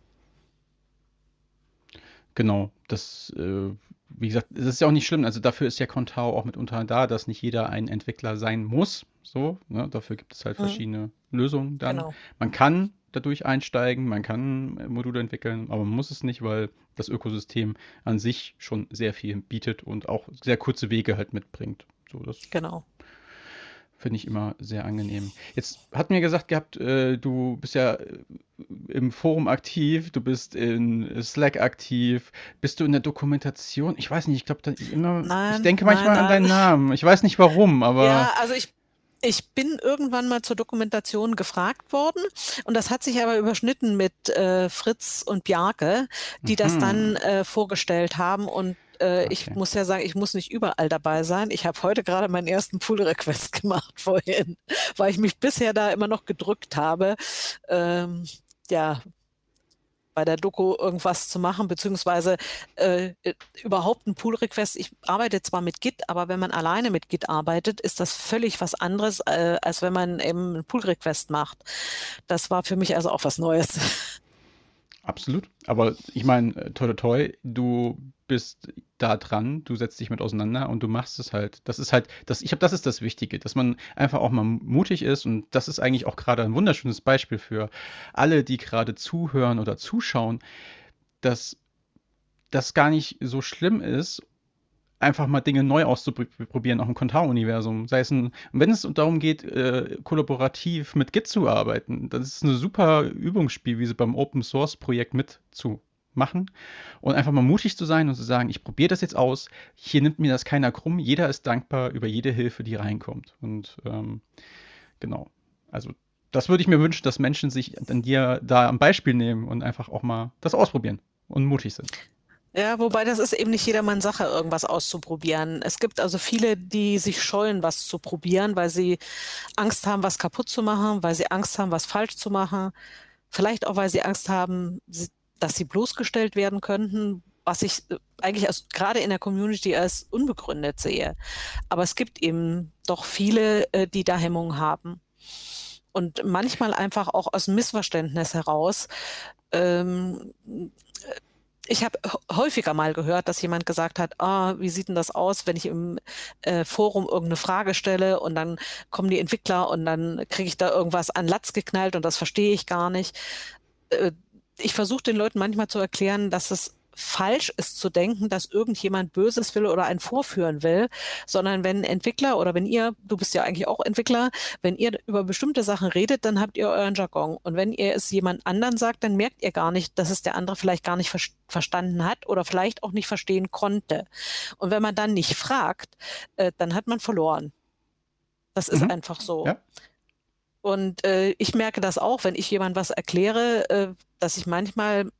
Genau, das, äh, wie gesagt, das ist ja auch nicht schlimm. Also dafür ist ja Contao auch mitunter da, dass nicht jeder ein Entwickler sein muss. So, ne? Dafür gibt es halt mhm. verschiedene Lösungen dann. Genau. Man kann dadurch einsteigen, man kann Module entwickeln, aber man muss es nicht, weil das Ökosystem an sich schon sehr viel bietet und auch sehr kurze Wege halt mitbringt. So, das genau. Finde ich immer sehr angenehm. Jetzt hat mir gesagt gehabt, äh, du bist ja äh, im Forum aktiv, du bist in Slack aktiv, bist du in der Dokumentation? Ich weiß nicht, ich glaube immer, nein, ich denke manchmal nein, nein. an deinen Namen. Ich weiß nicht warum, aber. Ja, also ich ich bin irgendwann mal zur Dokumentation gefragt worden und das hat sich aber überschnitten mit äh, Fritz und Bjarke, die mhm. das dann äh, vorgestellt haben und äh, okay. ich muss ja sagen, ich muss nicht überall dabei sein. Ich habe heute gerade meinen ersten Pull-Request *laughs* gemacht vorhin, weil ich mich bisher da immer noch gedrückt habe. Ähm, ja, bei der Doku irgendwas zu machen, beziehungsweise äh, überhaupt ein Pull-Request. Ich arbeite zwar mit Git, aber wenn man alleine mit Git arbeitet, ist das völlig was anderes, äh, als wenn man eben einen Pull-Request macht. Das war für mich also auch was Neues. *laughs* Absolut. Aber ich meine, äh, toi, toi, toi, du bist da dran, du setzt dich mit auseinander und du machst es halt. Das ist halt, das, ich habe, das ist das Wichtige, dass man einfach auch mal mutig ist und das ist eigentlich auch gerade ein wunderschönes Beispiel für alle, die gerade zuhören oder zuschauen, dass das gar nicht so schlimm ist einfach mal Dinge neu auszuprobieren, auch im Contao-Universum. Sei es ein, wenn es darum geht, äh, kollaborativ mit Git zu arbeiten, das ist ein super Übungsspiel, wie sie beim Open Source Projekt mitzumachen und einfach mal mutig zu sein und zu sagen, ich probiere das jetzt aus. Hier nimmt mir das keiner krumm. Jeder ist dankbar über jede Hilfe, die reinkommt. Und ähm, genau. Also das würde ich mir wünschen, dass Menschen sich an dir da am Beispiel nehmen und einfach auch mal das ausprobieren und mutig sind. Ja, wobei das ist eben nicht jedermanns Sache, irgendwas auszuprobieren. Es gibt also viele, die sich scheuen, was zu probieren, weil sie Angst haben, was kaputt zu machen, weil sie Angst haben, was falsch zu machen. Vielleicht auch, weil sie Angst haben, dass sie bloßgestellt werden könnten, was ich äh, eigentlich als, gerade in der Community als unbegründet sehe. Aber es gibt eben doch viele, äh, die da Hemmungen haben. Und manchmal einfach auch aus Missverständnis heraus ähm, ich habe häufiger mal gehört, dass jemand gesagt hat, ah, wie sieht denn das aus, wenn ich im äh, Forum irgendeine Frage stelle und dann kommen die Entwickler und dann kriege ich da irgendwas an Latz geknallt und das verstehe ich gar nicht. Äh, ich versuche den Leuten manchmal zu erklären, dass es falsch ist zu denken, dass irgendjemand Böses will oder einen vorführen will, sondern wenn Entwickler oder wenn ihr, du bist ja eigentlich auch Entwickler, wenn ihr über bestimmte Sachen redet, dann habt ihr euren Jargon. Und wenn ihr es jemand anderen sagt, dann merkt ihr gar nicht, dass es der andere vielleicht gar nicht ver verstanden hat oder vielleicht auch nicht verstehen konnte. Und wenn man dann nicht fragt, äh, dann hat man verloren. Das ist mhm. einfach so. Ja. Und äh, ich merke das auch, wenn ich jemand was erkläre, äh, dass ich manchmal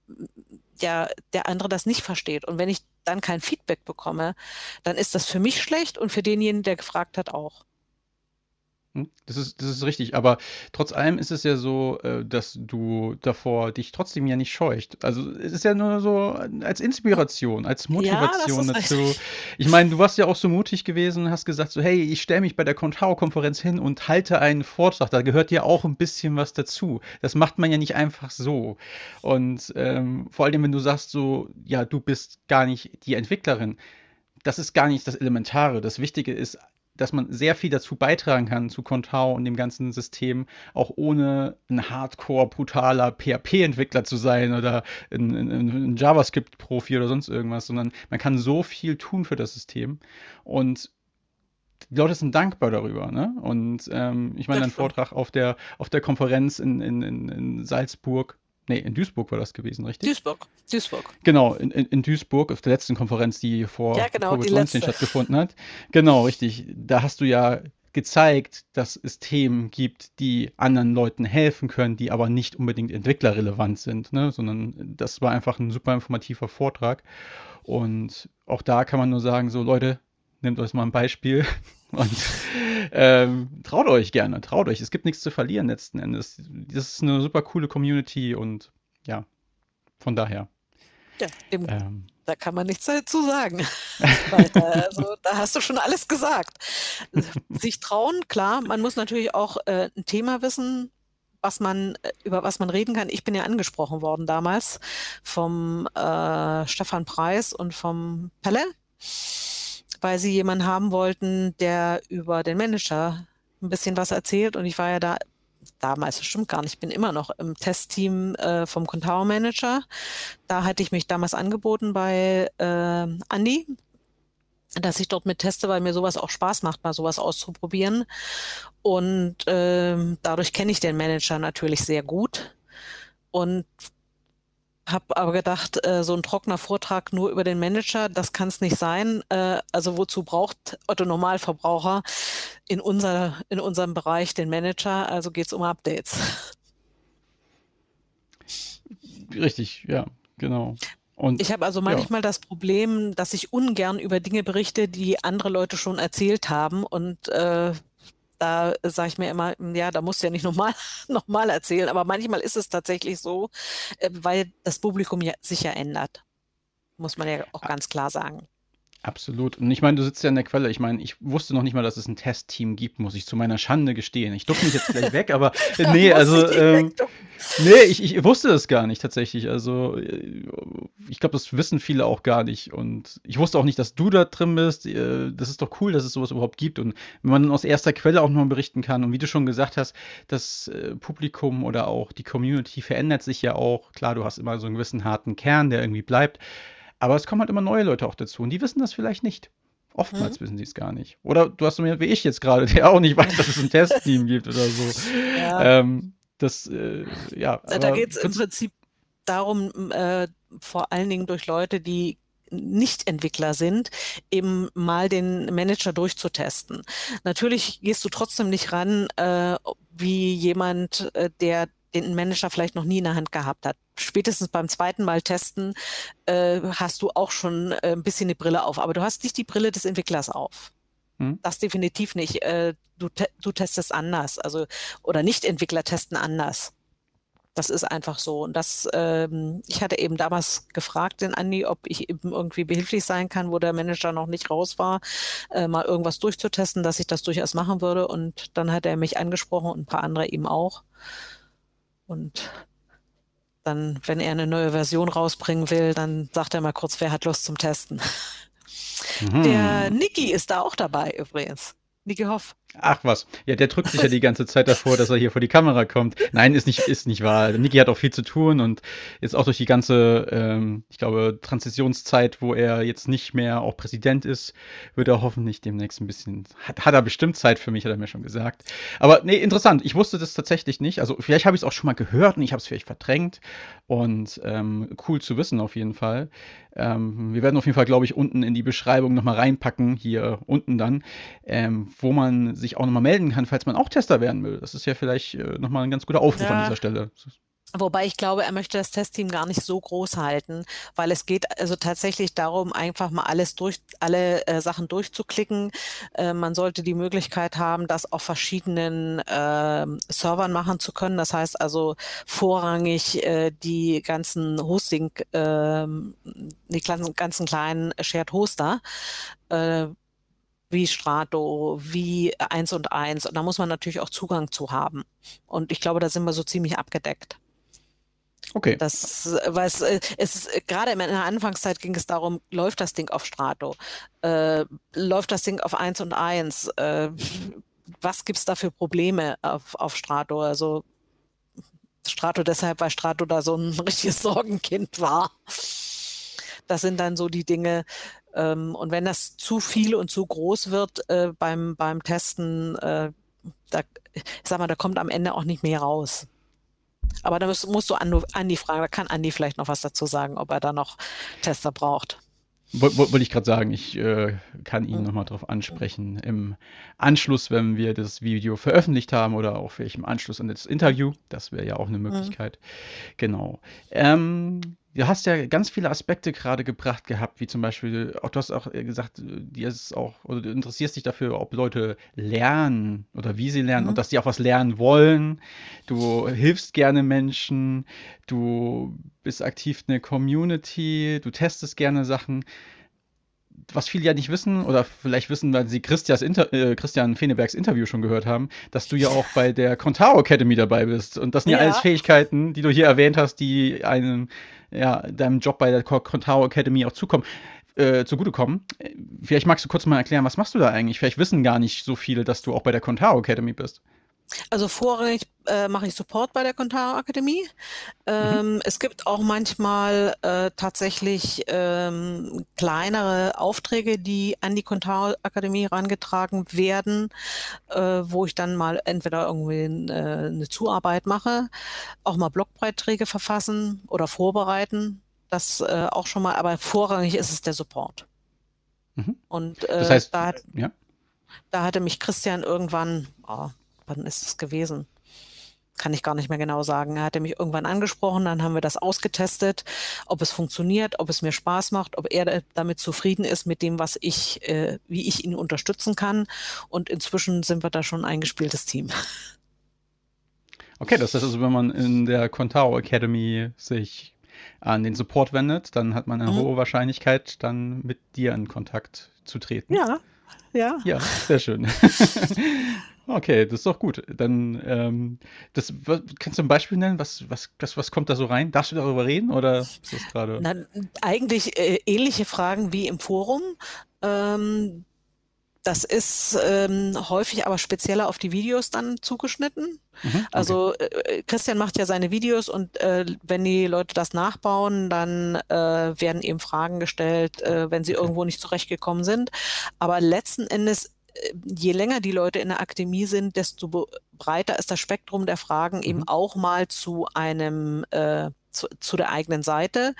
ja der andere das nicht versteht. Und wenn ich dann kein Feedback bekomme, dann ist das für mich schlecht und für denjenigen, der gefragt hat, auch. Hm, das ist, das ist richtig, aber trotz allem ist es ja so, äh, dass du davor dich trotzdem ja nicht scheucht. Also es ist ja nur so als Inspiration, als Motivation ja, dazu. Ich meine, du warst ja auch so mutig gewesen und hast gesagt, so, hey, ich stelle mich bei der Contao-Konferenz hin und halte einen Vortrag. Da gehört ja auch ein bisschen was dazu. Das macht man ja nicht einfach so. Und ähm, vor allem, wenn du sagst, so, ja, du bist gar nicht die Entwicklerin das ist gar nicht das Elementare. Das Wichtige ist dass man sehr viel dazu beitragen kann, zu Contao und dem ganzen System, auch ohne ein hardcore, brutaler PHP-Entwickler zu sein oder ein, ein, ein JavaScript-Profi oder sonst irgendwas, sondern man kann so viel tun für das System. Und die Leute sind dankbar darüber, ne? Und ähm, ich meine, dein Vortrag auf der, auf der Konferenz in, in, in Salzburg, nee, in Duisburg war das gewesen, richtig? Duisburg, Duisburg. Genau, in, in, Duisburg, auf der letzten Konferenz, die vor Ja, genau, die Covid-19 letzte. stattgefunden hat. Genau, richtig. Da hast du ja gezeigt, dass es Themen gibt, die anderen Leuten helfen können, die aber nicht unbedingt entwicklerrelevant sind, ne? Sondern das war einfach ein super informativer Vortrag. Und auch da kann man nur sagen, so Leute, nehmt euch mal ein Beispiel *laughs* und ähm, traut euch gerne, traut euch. Es gibt nichts zu verlieren letzten Endes. Das ist eine super coole Community und ja, von daher. Ja, dem, Ähm, da kann man nichts dazu sagen. *laughs* Also, da hast du schon alles gesagt. Sich trauen, klar, man muss natürlich auch äh, ein Thema wissen, was man, äh, über was man reden kann. Ich bin ja angesprochen worden damals vom äh, Stefan Preis und vom Pelle, weil sie jemanden haben wollten, der über den Manager ein bisschen was erzählt. Und ich war ja da damals, das stimmt gar nicht, ich bin immer noch im Testteam äh, vom Contao Manager. Da hatte ich mich damals angeboten bei äh, Andi, dass ich dort mit teste, weil mir sowas auch Spaß macht, mal sowas auszuprobieren. Und ähm, dadurch kenne ich den Manager natürlich sehr gut und habe aber gedacht, äh, so ein trockener Vortrag nur über den Manager, das kann es nicht sein. Äh, also wozu braucht Otto Normalverbraucher in, unser, in unserem Bereich den Manager? Also geht es um Updates. richtig, ja, genau. Und Ich habe also ja, manchmal das Problem, dass ich ungern über Dinge berichte, die andere Leute schon erzählt haben. Und äh, da sage ich mir immer, "Hm, ja, da musst du ja nicht nochmal *laughs* noch mal erzählen. Aber manchmal ist es tatsächlich so, äh, weil das Publikum ja, sich ja ändert. Muss man ja auch a- ganz klar sagen. Absolut. Und ich meine, du sitzt ja in der Quelle. Ich meine, ich wusste noch nicht mal, dass es ein Testteam gibt, muss ich zu meiner Schande gestehen. Ich ducke mich jetzt gleich weg, aber *laughs* nee, also ähm, nee, ich, ich wusste das gar nicht tatsächlich. Also äh, ich glaube, das wissen viele auch gar nicht. Und ich wusste auch nicht, dass du da drin bist. Äh, Das ist doch cool, dass es sowas überhaupt gibt. Und wenn man dann aus erster Quelle auch noch berichten kann. Und wie du schon gesagt hast, das äh, Publikum oder auch die Community verändert sich ja auch. Klar, du hast immer so einen gewissen harten Kern, der irgendwie bleibt. Aber es kommen halt immer neue Leute auch dazu. Und die wissen das vielleicht nicht. Oftmals wissen sie es gar nicht. Oder du hast so jemanden wie ich jetzt gerade, *laughs* der auch nicht weiß, dass es ein Testteam *laughs* gibt oder so. Ja, Ähm, das, äh, ja, da geht es im prinzip, darum, äh, vor allen Dingen durch Leute, die nicht Entwickler sind, eben mal den Manager durchzutesten. Natürlich gehst du trotzdem nicht ran, äh, wie jemand, äh, der den Manager vielleicht noch nie in der Hand gehabt hat. Spätestens beim zweiten Mal testen äh, hast du auch schon äh, ein bisschen die Brille auf, aber du hast nicht die Brille des Entwicklers auf. hm? Das definitiv nicht. Äh, du, te du testest anders, also oder Nicht-Entwickler testen anders. Das ist einfach so. Und das, ähm, ich hatte eben damals gefragt den Andi, ob ich eben irgendwie behilflich sein kann, wo der Manager noch nicht raus war, äh, mal irgendwas durchzutesten, dass ich das durchaus machen würde. Und dann hat er mich angesprochen und ein paar andere eben auch. Und dann, wenn er eine neue Version rausbringen will, dann sagt er mal kurz, wer hat Lust zum Testen. Der Mhm. Niki ist da auch dabei übrigens. Niki Hoff. Ach was. Ja, der drückt sich ja die ganze Zeit davor, dass er hier vor die Kamera kommt. Nein, ist nicht, ist nicht wahr. Niki hat auch viel zu tun und jetzt auch durch die ganze, ähm, ich glaube, Transitionszeit, wo er jetzt nicht mehr auch Präsident ist, wird er hoffentlich demnächst ein bisschen, hat, hat er bestimmt Zeit für mich, hat er mir schon gesagt. Aber nee, interessant. Ich wusste das tatsächlich nicht. Also vielleicht habe ich es auch schon mal gehört und ich habe es vielleicht verdrängt. Und ähm, cool zu wissen auf jeden Fall. Ähm, wir werden auf jeden Fall, glaube ich, unten in die Beschreibung nochmal reinpacken, hier unten dann, ähm, wo man sich auch nochmal melden kann, falls man auch Tester werden will. Das ist ja vielleicht äh, nochmal ein ganz guter Aufruf an Ja, dieser Stelle. Wobei ich glaube, er möchte das Testteam gar nicht so groß halten, weil es geht also tatsächlich darum, einfach mal alles durch, alle äh, Sachen durchzuklicken. Äh, man sollte die Möglichkeit haben, das auf verschiedenen ähm, Servern machen zu können. Das heißt also vorrangig äh, die ganzen Hosting, ähm, die ganzen, ganzen kleinen Shared Hoster. Äh, wie Strato, wie eins und eins. Und da muss man natürlich auch Zugang zu haben. Und ich glaube, da sind wir so ziemlich abgedeckt. Okay. Das, weil es, äh, es ist, gerade in der Anfangszeit ging es darum, läuft das Ding auf Strato? Äh, läuft das Ding auf 1 und 1? Äh, was gibt es da für Probleme auf, auf Strato? Also Strato deshalb, weil Strato da so ein *laughs* richtiges Sorgenkind war. Das sind dann so die Dinge, ähm, und wenn das zu viel und zu groß wird äh, beim, beim Testen, äh, da, ich sag mal, da kommt am Ende auch nicht mehr raus. Aber da musst, musst du Andi fragen, da kann Andi vielleicht noch was dazu sagen, ob er da noch Tester braucht. Wollte ich gerade sagen, ich äh, kann ihn mhm. nochmal darauf ansprechen im Anschluss, wenn wir das Video veröffentlicht haben oder auch vielleicht im Anschluss an das Interview. Das wäre ja auch eine mhm. Möglichkeit. Mhm. Genau. Ähm, Du hast ja ganz viele Aspekte gerade gebracht gehabt, wie zum Beispiel, auch du hast auch äh, gesagt, dir ist auch, oder du interessierst dich dafür, ob Leute lernen oder wie sie lernen mhm. und dass sie auch was lernen wollen. Du hilfst gerne Menschen, du bist aktiv in der Community, du testest gerne Sachen. Was viele ja nicht wissen, oder vielleicht wissen, weil sie Inter äh, Christian Fenebergs Interview schon gehört haben, dass du ja auch bei der Contao Academy dabei bist. Und das sind ja, ja alles Fähigkeiten, die du hier erwähnt hast, die einen ja, deinem Job bei der Contao Academy auch zukommen. Äh, zugutekommen. Vielleicht magst du kurz mal erklären, was machst du da eigentlich? Vielleicht wissen gar nicht so viele, dass du auch bei der Contao Academy bist. Also vorrangig äh, mache ich Support bei der Contao Akademie. Ähm, mhm. Es gibt auch manchmal äh, tatsächlich ähm, kleinere Aufträge, die an die Contao Akademie herangetragen werden, äh, wo ich dann mal entweder irgendwie äh, eine Zuarbeit mache, auch mal Blogbeiträge verfassen oder vorbereiten. Das äh, auch schon mal, aber vorrangig ist es der Support. Mhm. Und äh, das heißt, da, hat, ja? da hatte mich Christian irgendwann, oh, wann ist es gewesen? Kann ich gar nicht mehr genau sagen. Er hatte mich irgendwann angesprochen, dann haben wir das ausgetestet, ob es funktioniert, ob es mir Spaß macht, ob er damit zufrieden ist mit dem, was ich, äh, wie ich ihn unterstützen kann. Und inzwischen sind wir da schon ein eingespieltes Team. *laughs* Okay, das heißt also, wenn man in der Contao Academy sich an den Support wendet, dann hat man eine mhm. hohe Wahrscheinlichkeit, dann mit dir in Kontakt zu treten. Ja, ja. Ja, sehr schön. *laughs* Okay, das ist doch gut. Dann, ähm, das, was, kannst du ein Beispiel nennen? Was, was, was, was kommt da so rein? Darfst du darüber reden oder ist das gerade? Eigentlich äh, ähnliche Fragen wie im Forum. Ähm, das ist ähm, häufig aber spezieller auf die Videos dann zugeschnitten. Mhm, okay. Also äh, Christian macht ja seine Videos und äh, wenn die Leute das nachbauen, dann äh, werden eben Fragen gestellt, äh, wenn sie okay. irgendwo nicht zurechtgekommen sind. Aber letzten Endes je länger die Leute in der Akademie sind, desto breiter ist das Spektrum der Fragen mhm. eben auch mal zu einem äh, zu, zu, der eigenen Seite.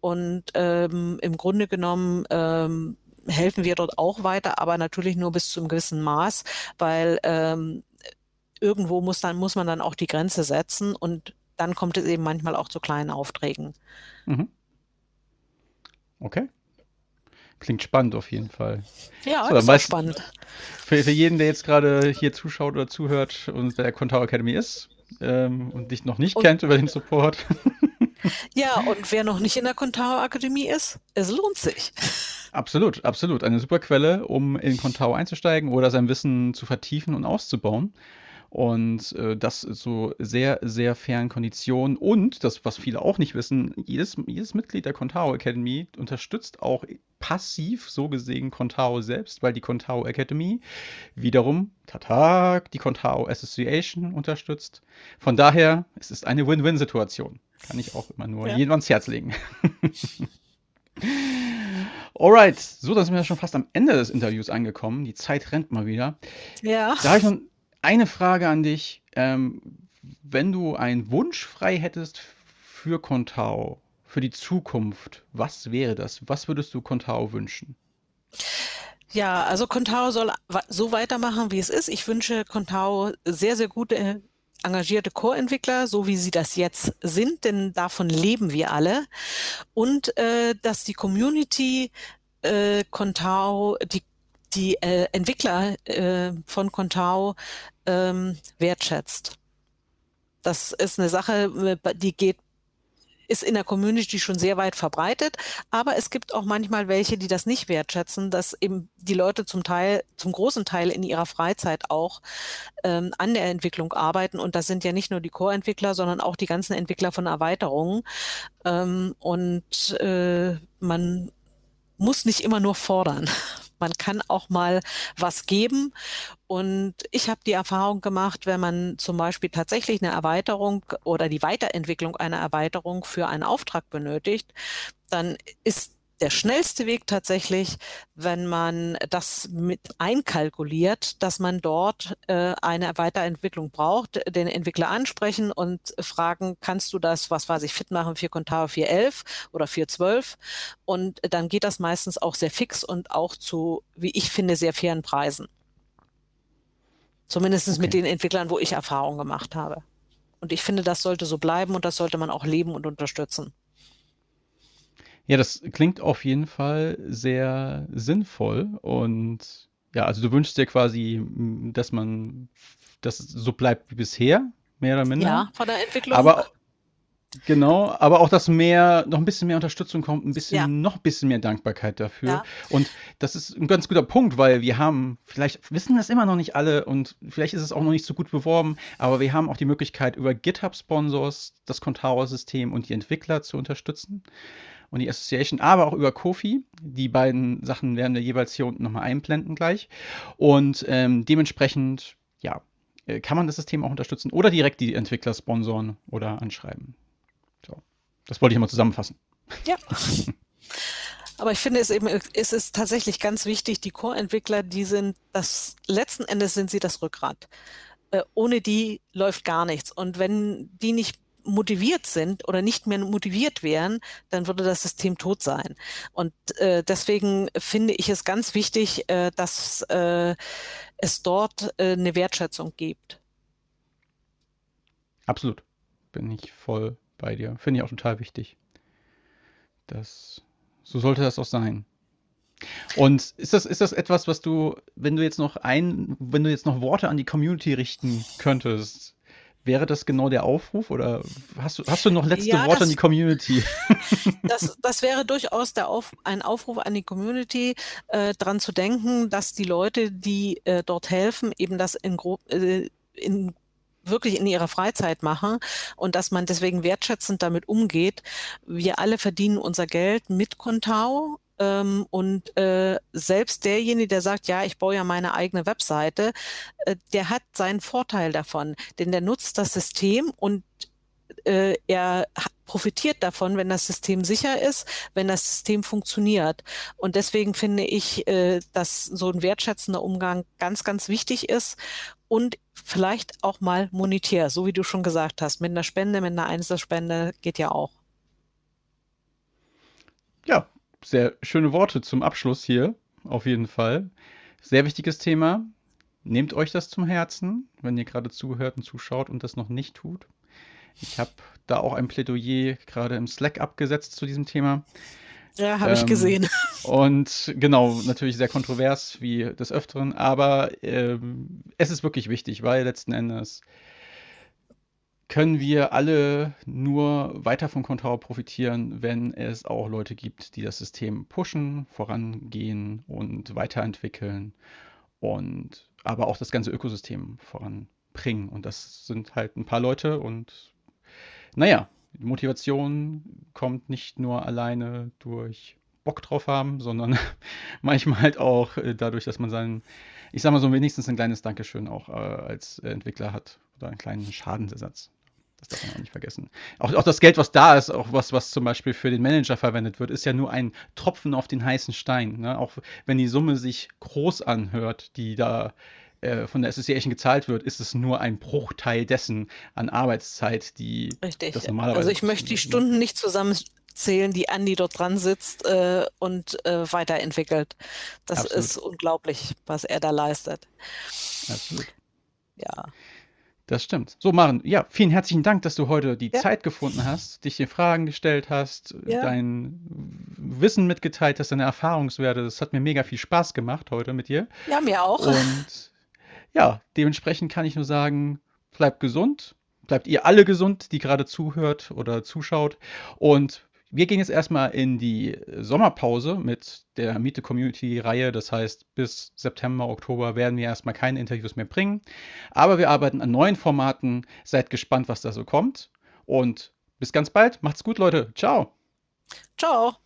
Und ähm, im Grunde genommen ähm, helfen wir dort auch weiter, aber natürlich nur bis zu einem gewissen Maß, weil ähm, irgendwo muss dann muss man dann auch die Grenze setzen und dann kommt es eben manchmal auch zu kleinen Aufträgen. Mhm. Okay. Klingt spannend auf jeden Fall. Ja, so, ist auch spannend. Für, für, jeden, der jetzt gerade hier zuschaut oder zuhört und bei der Contao Academy ist ähm, und dich noch nicht und, kennt über den Support. *laughs* Ja, und wer noch nicht in der Contao Akademie ist, es lohnt sich. Absolut, absolut. Eine super Quelle, um in Contao einzusteigen oder sein Wissen zu vertiefen und auszubauen. Und äh, das so sehr, sehr fairen Konditionen. Und das, was viele auch nicht wissen, jedes, jedes Mitglied der Contao Academy unterstützt auch passiv so gesehen Contao selbst, weil die Contao Academy wiederum, tata, die Contao Association unterstützt. Von daher, es ist eine Win-Win-Situation. Kann ich auch immer nur ja. jedem ans Herz legen. *laughs* Alright, so, dann sind wir schon fast am Ende des Interviews angekommen. Die Zeit rennt mal wieder. Ja. Da habe ich eine Frage an dich. Ähm, wenn du einen Wunsch frei hättest für Contao, für die Zukunft, was wäre das? Was würdest du Contao wünschen? Ja, also Contao soll so weitermachen, wie es ist. Ich wünsche Contao sehr, sehr gute, engagierte Core-Entwickler, so wie sie das jetzt sind, denn davon leben wir alle. Und äh, dass die Community äh, Contao, die die äh, Entwickler äh, von Contao ähm, wertschätzt. Das ist eine Sache, äh, die geht ist in der Community schon sehr weit verbreitet, aber es gibt auch manchmal welche, die das nicht wertschätzen, dass eben die Leute zum Teil, zum großen Teil in ihrer Freizeit auch ähm, an der Entwicklung arbeiten. Und das sind ja nicht nur die Core-Entwickler, sondern auch die ganzen Entwickler von Erweiterungen. Ähm, und äh, man muss nicht immer nur fordern. Man kann auch mal was geben. Und ich habe die Erfahrung gemacht, wenn man zum Beispiel tatsächlich eine Erweiterung oder die Weiterentwicklung einer Erweiterung für einen Auftrag benötigt, dann ist der schnellste Weg tatsächlich, wenn man das mit einkalkuliert, dass man dort äh, eine Weiterentwicklung braucht, den Entwickler ansprechen und fragen, kannst du das, was weiß ich, fit machen für Contao 4.11 oder 4.12? Und dann geht das meistens auch sehr fix und auch zu, wie ich finde, sehr fairen Preisen. Zumindest okay. mit den Entwicklern, wo ich Erfahrung gemacht habe. Und ich finde, das sollte so bleiben und das sollte man auch leben und unterstützen. Ja, das klingt auf jeden Fall sehr sinnvoll und ja, also du wünschst dir quasi, dass man, dass es so bleibt wie bisher, mehr oder minder. Ja, von der Entwicklung. Aber Genau, aber auch, dass mehr, noch ein bisschen mehr Unterstützung kommt, ein bisschen, ja. noch ein bisschen mehr Dankbarkeit dafür. Ja. Und das ist ein ganz guter Punkt, weil wir haben, vielleicht wissen das immer noch nicht alle und vielleicht ist es auch noch nicht so gut beworben, aber wir haben auch die Möglichkeit, über GitHub-Sponsors das Contao-System und die Entwickler zu unterstützen und die Association, aber auch über Kofi. Die beiden Sachen werden wir jeweils hier unten nochmal einblenden gleich. Und ähm, dementsprechend, ja, äh, kann man das System auch unterstützen oder direkt die Entwickler sponsoren oder anschreiben. Das wollte ich mal zusammenfassen. Ja. *laughs* Aber ich finde es eben, es ist tatsächlich ganz wichtig, die Core-Entwickler, die sind das, letzten Endes sind sie das Rückgrat. Äh, ohne die läuft gar nichts. Und wenn die nicht motiviert sind oder nicht mehr motiviert wären, dann würde das System tot sein. Und äh, deswegen finde ich es ganz wichtig, äh, dass äh, es dort äh, eine Wertschätzung gibt. Absolut. Bin ich voll bei dir. Finde ich auch total wichtig. Das, so sollte das auch sein. Und ist das, ist das etwas, was du, wenn du jetzt noch ein, wenn du jetzt noch Worte an die Community richten könntest, wäre das genau der Aufruf oder hast du, hast du noch letzte ja, Worte das, an die Community? *laughs* *laughs* Das, das wäre durchaus der Auf, ein Aufruf an die Community, äh, daran zu denken, dass die Leute, die äh, dort helfen, eben das in, grob, äh, in wirklich in ihrer Freizeit machen und dass man deswegen wertschätzend damit umgeht. Wir alle verdienen unser Geld mit Contao ähm, und äh, selbst derjenige, der sagt, ja, ich baue ja meine eigene Webseite, äh, der hat seinen Vorteil davon, denn der nutzt das System und äh, er profitiert davon, wenn das System sicher ist, wenn das System funktioniert. Und deswegen finde ich, äh, dass so ein wertschätzender Umgang ganz, ganz wichtig ist und vielleicht auch mal monetär, so wie du schon gesagt hast, mit einer Spende, mit einer Einzelspende geht ja auch. Ja, sehr schöne Worte zum Abschluss hier, auf jeden Fall. Sehr wichtiges Thema. Nehmt euch das zum Herzen, wenn ihr gerade zuhört und zuschaut und das noch nicht tut. Ich habe da auch ein Plädoyer gerade im Slack abgesetzt zu diesem Thema. Ja, habe ähm, ich gesehen. Und genau, natürlich sehr kontrovers wie des Öfteren, aber ähm, es ist wirklich wichtig, weil letzten Endes können wir alle nur weiter von Contao profitieren, wenn es auch Leute gibt, die das System pushen, vorangehen und weiterentwickeln und aber auch das ganze Ökosystem voranbringen. Und das sind halt ein paar Leute und naja, Motivation kommt nicht nur alleine durch Bock drauf haben, sondern *laughs* manchmal halt auch äh, dadurch, dass man seinen, ich sag mal so wenigstens ein kleines Dankeschön auch äh, als Entwickler hat oder einen kleinen Schadensersatz. Das darf man auch nicht vergessen. Auch, auch das Geld, was da ist, auch was, was zum Beispiel für den Manager verwendet wird, ist ja nur ein Tropfen auf den heißen Stein. Ne? Auch wenn die Summe sich groß anhört, die da äh, von der Association gezahlt wird, ist es nur ein Bruchteil dessen an Arbeitszeit, die Richtig. das normalerweise. Also ich möchte die? Stunden nicht zusammenzählen, die Andi dort dran sitzt äh, und äh, weiterentwickelt. Das Absolut. ist unglaublich, was er da leistet. Absolut. Ja. Das stimmt. So, Maren, ja, vielen herzlichen Dank, dass du heute die ja. Zeit gefunden hast, dich dir Fragen gestellt hast, ja. dein Wissen mitgeteilt hast, deine Erfahrungswerte. Das hat mir mega viel Spaß gemacht heute mit dir. Ja, mir auch. Und ja, dementsprechend kann ich nur sagen, bleibt gesund. Bleibt ihr alle gesund, die gerade zuhört oder zuschaut. Und wir gehen jetzt erstmal in die Sommerpause mit der Miete Community Reihe. Das heißt, bis September, Oktober werden wir erstmal keine Interviews mehr bringen. Aber wir arbeiten an neuen Formaten. Seid gespannt, was da so kommt. Und bis ganz bald. Macht's gut, Leute. Ciao. Ciao.